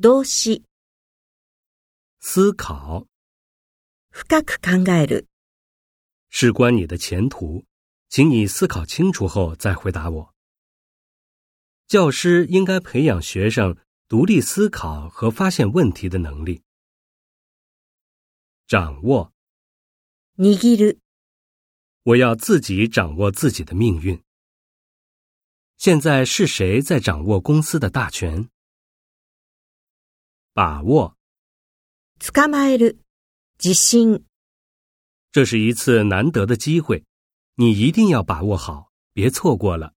動詞。思考，深く考える。事关你的前途，请你思考清楚后再回答我。教师应该培养学生独立思考和发现问题的能力。掌握，握る。我要自己掌握自己的命运。现在是谁在掌握公司的大权？把握，つまえる。自信。这是一次难得的机会，你一定要把握好，别错过了。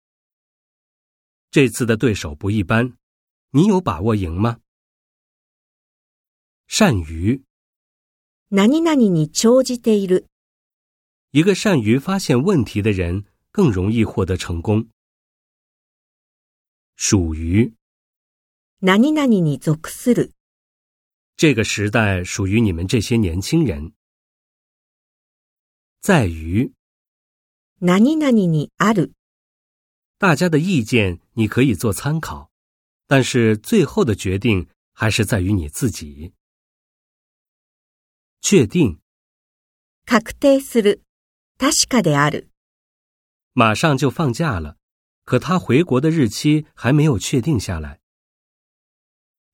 这次的对手不一般，你有把握赢吗？善于，に長じている。一个善于发现问题的人，更容易获得成功。属于，に属する。这个时代属于你们这些年轻人，在于。なににある。大家的意见你可以做参考，但是最后的决定还是在于你自己。确定。確定する。確かである。马上就放假了，可他回国的日期还没有确定下来。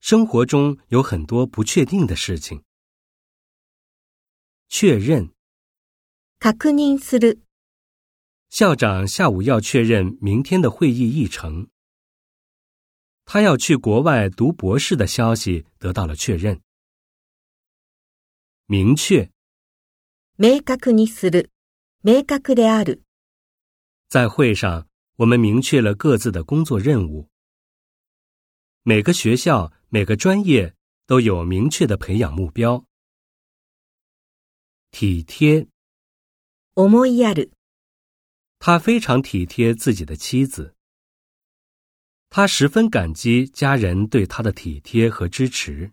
生活中有很多不确定的事情。确认，確認する。校长下午要确认明天的会议议程。他要去国外读博士的消息得到了确认。明确，明確にする、明確である。在会上，我们明确了各自的工作任务。每个学校。每个专业都有明确的培养目标。体贴，思いやる，他非常体贴自己的妻子。他十分感激家人对他的体贴和支持。